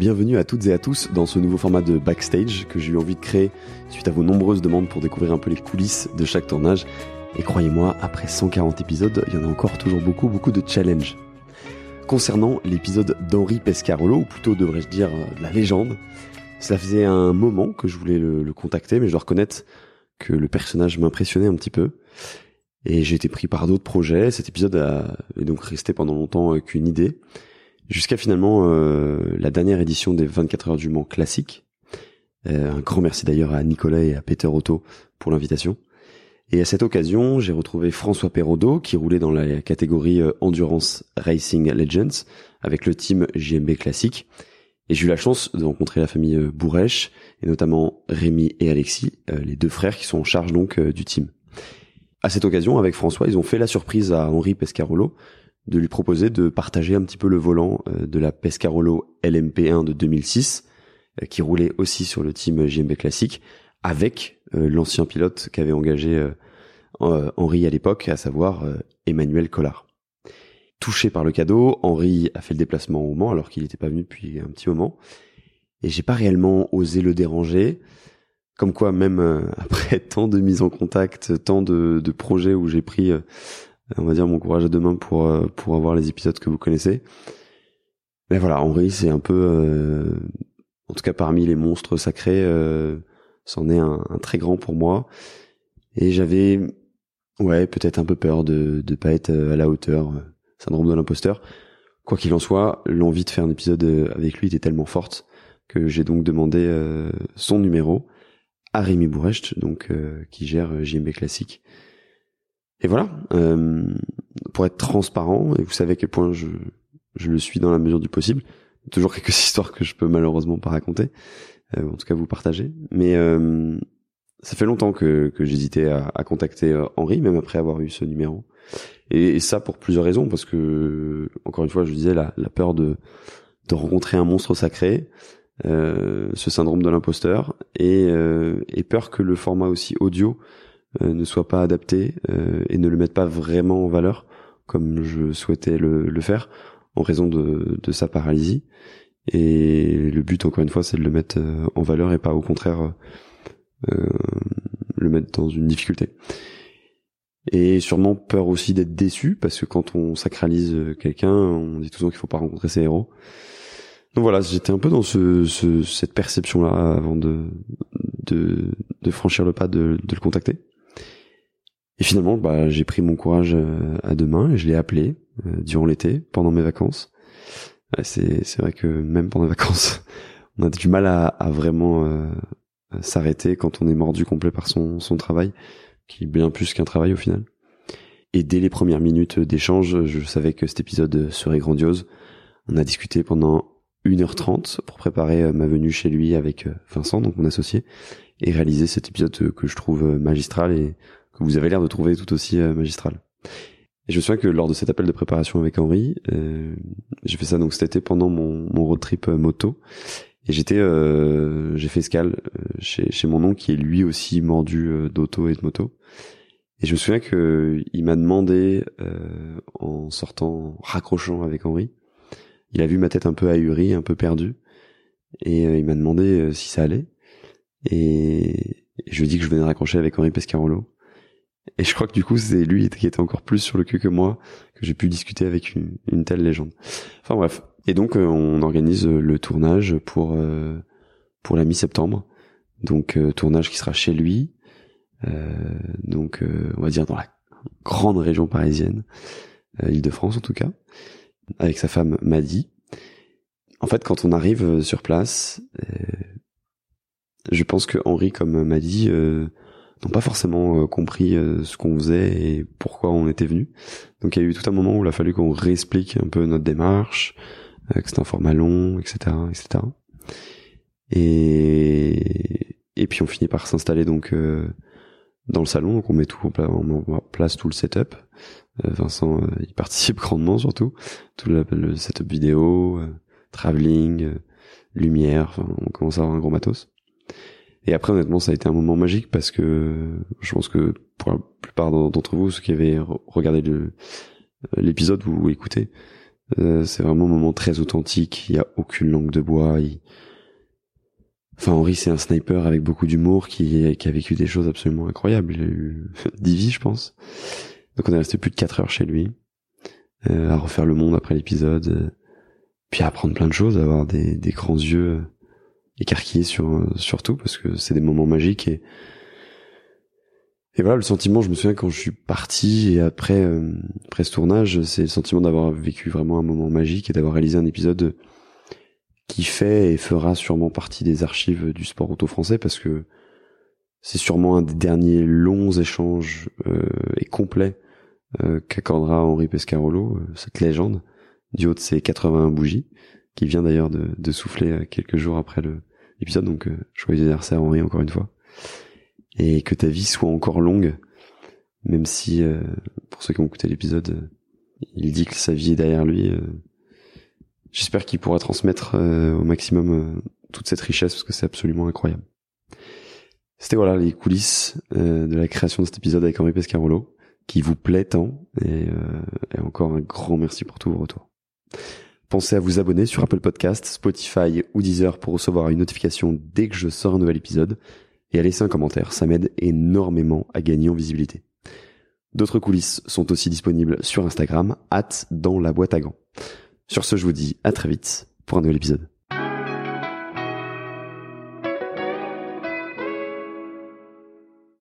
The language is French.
Bienvenue à toutes et à tous dans ce nouveau format de backstage que j'ai eu envie de créer suite à vos nombreuses demandes pour découvrir un peu les coulisses de chaque tournage. Et croyez-moi, après 140 épisodes, il y en a encore toujours beaucoup, beaucoup de challenges. Concernant l'épisode d'Henri Pescarolo, ou plutôt devrais-je dire euh, la légende, ça faisait un moment que je voulais le, contacter, mais je dois reconnaître que le personnage m'impressionnait un petit peu. Et j'ai été pris par d'autres projets. Cet épisode a, est donc resté pendant longtemps euh, qu'une idée. Jusqu'à finalement euh, la dernière édition des 24 heures du Mans classique. Euh, un grand merci d'ailleurs à Nicolas et à Peter Otto pour l'invitation. Et à cette occasion, j'ai retrouvé François Perraudot qui roulait dans la catégorie Endurance Racing Legends avec le team JMB classique. Et j'ai eu la chance de rencontrer la famille Bourrèche et notamment Rémi et Alexis, les deux frères qui sont en charge donc du team. À cette occasion, avec François, ils ont fait la surprise à Henri Pescarolo de lui proposer de partager un petit peu le volant euh, de la Pescarolo LMP1 de 2006, euh, qui roulait aussi sur le team JMB classique, avec euh, l'ancien pilote qu'avait engagé Henri à l'époque, à savoir Emmanuel Collard. Touché par le cadeau, Henri a fait le déplacement au Mans alors qu'il n'était pas venu depuis un petit moment. Et j'ai pas réellement osé le déranger. Comme quoi, même après tant de mises en contact, tant de, de projets où j'ai pris, on va dire, mon courage à deux mains pour euh, pour avoir les épisodes que vous connaissez. Mais voilà, Henri, c'est un peu, en tout cas parmi les monstres sacrés, c'en est un, un, très grand pour moi. Et j'avais, ouais, peut-être un peu peur de de pas être à la hauteur, syndrome de l'imposteur. Quoi qu'il en soit, l'envie de faire un épisode avec lui était tellement forte que j'ai donc demandé son numéro à Rémi Bourrecht, donc euh, qui gère euh, JMB Classique. Et voilà, euh, pour être transparent, et vous savez à quel point je, je le suis dans la mesure du possible, toujours quelques histoires que je peux malheureusement pas raconter, en tout cas vous partager, mais ça fait longtemps que, que j'hésitais à, à, contacter Henri, même après avoir eu ce numéro. Et, ça pour plusieurs raisons, parce que, encore une fois, je disais, la, la peur de, de rencontrer un monstre sacré, euh, ce syndrome de l'imposteur et, euh, et, peur que le format aussi audio euh, ne soit pas adapté et ne le mette pas vraiment en valeur comme je souhaitais le, faire en raison de, de, sa paralysie. Et le but, encore une fois, c'est de le mettre en valeur et pas au contraire le mettre dans une difficulté. Et sûrement peur aussi d'être déçu parce que quand on sacralise quelqu'un, on dit toujours qu'il faut pas rencontrer ses héros. Donc voilà, j'étais un peu dans ce, ce cette perception-là avant de, de, franchir le pas de le contacter. Et finalement, bah, j'ai pris mon courage euh, à deux mains et je l'ai appelé euh, durant l'été, pendant mes vacances. c'est, c'est vrai que même pendant les vacances, on a du mal à, vraiment euh, s'arrêter quand on est mordu complet par son, son travail, qui est bien plus qu'un travail au final. Et dès les premières minutes d'échange, je savais que cet épisode serait grandiose. On a discuté pendant 1h30 pour préparer ma venue chez lui avec Vincent, donc mon associé, et réaliser cet épisode que je trouve magistral et que vous avez l'air de trouver tout aussi magistral. Et je me souviens que lors de cet appel de préparation avec Henri, euh, j'ai fait ça donc cet été pendant mon, mon road trip moto, et j'étais, euh, j'ai fait escale chez, chez mon oncle qui est lui aussi mordu d'auto et de moto. Et je me souviens que il m'a demandé en sortant, raccrochant avec Henri, il a vu ma tête un peu ahurie, un peu perdue, et euh, il m'a demandé euh, si ça allait. Et, je lui ai dit que je venais raccrocher avec Henri Pescarolo. Et je crois que du coup, c'est lui qui était encore plus sur le cul que moi, que j'ai pu discuter avec une, telle légende. Enfin bref. Et donc, euh, on organise le tournage pour pour la mi-septembre. Donc, tournage qui sera chez lui. donc, on va dire dans la grande région parisienne, Île-de-France en tout cas avec sa femme Maddy. En fait, quand on arrive euh, sur place, euh, je pense que Henri comme Maddy euh, n'ont pas forcément compris ce qu'on faisait et pourquoi on était venu. Donc il y a eu tout un moment où il a fallu qu'on réexplique un peu notre démarche, que c'est un format long, etc., etc. Et et puis on finit par s'installer donc dans le salon, donc on met tout en place tout le setup. Euh, Vincent, euh, il participe grandement surtout. Tout le, setup vidéo, euh, travelling, lumière, on commence à avoir un gros matos. Et après, honnêtement, ça a été un moment magique parce que je pense que pour la plupart d'entre vous, ceux qui avaient regardé l'épisode ou écouté, Euh, c'est vraiment un moment très authentique. Il y a aucune langue de bois. Enfin, Henri, c'est un sniper avec beaucoup d'humour qui, a vécu des choses absolument incroyables. Il a eu 10 vies, je pense. Donc on est resté plus de 4 heures chez lui, euh, à refaire le monde après l'épisode, euh, puis à apprendre plein de choses, à avoir des grands yeux euh, écarquillés sur, tout, parce que c'est des moments magiques et et voilà, le sentiment, je me souviens quand je suis parti et après, euh, après ce tournage, c'est le sentiment d'avoir vécu vraiment un moment magique et d'avoir réalisé un épisode qui fait et fera sûrement partie des archives du sport auto français parce que c'est sûrement un des derniers longs échanges euh, et complets euh, qu'accordera Henri Pescarolo, euh, cette légende, du haut de ses 81 bougies, qui vient d'ailleurs de, de souffler quelques jours après l'épisode. Donc, joyeux anniversaire Henri encore une fois et que ta vie soit encore longue, même si, euh, pour ceux qui ont écouté l'épisode, euh, il dit que sa vie est derrière lui. Euh, j'espère qu'il pourra transmettre au maximum toute cette richesse parce que c'est absolument incroyable. C'était voilà les coulisses de la création de cet épisode avec Henri Pescarolo, qui vous plaît tant, et, et encore un grand merci pour tous vos retours. Pensez à vous abonner sur Apple Podcast, Spotify ou Deezer pour recevoir une notification dès que je sors un nouvel épisode et à laisser un commentaire, ça m'aide énormément à gagner en visibilité. D'autres coulisses sont aussi disponibles sur Instagram, hâte dans la boîte à gants. Sur ce, je vous dis à très vite pour un nouvel épisode.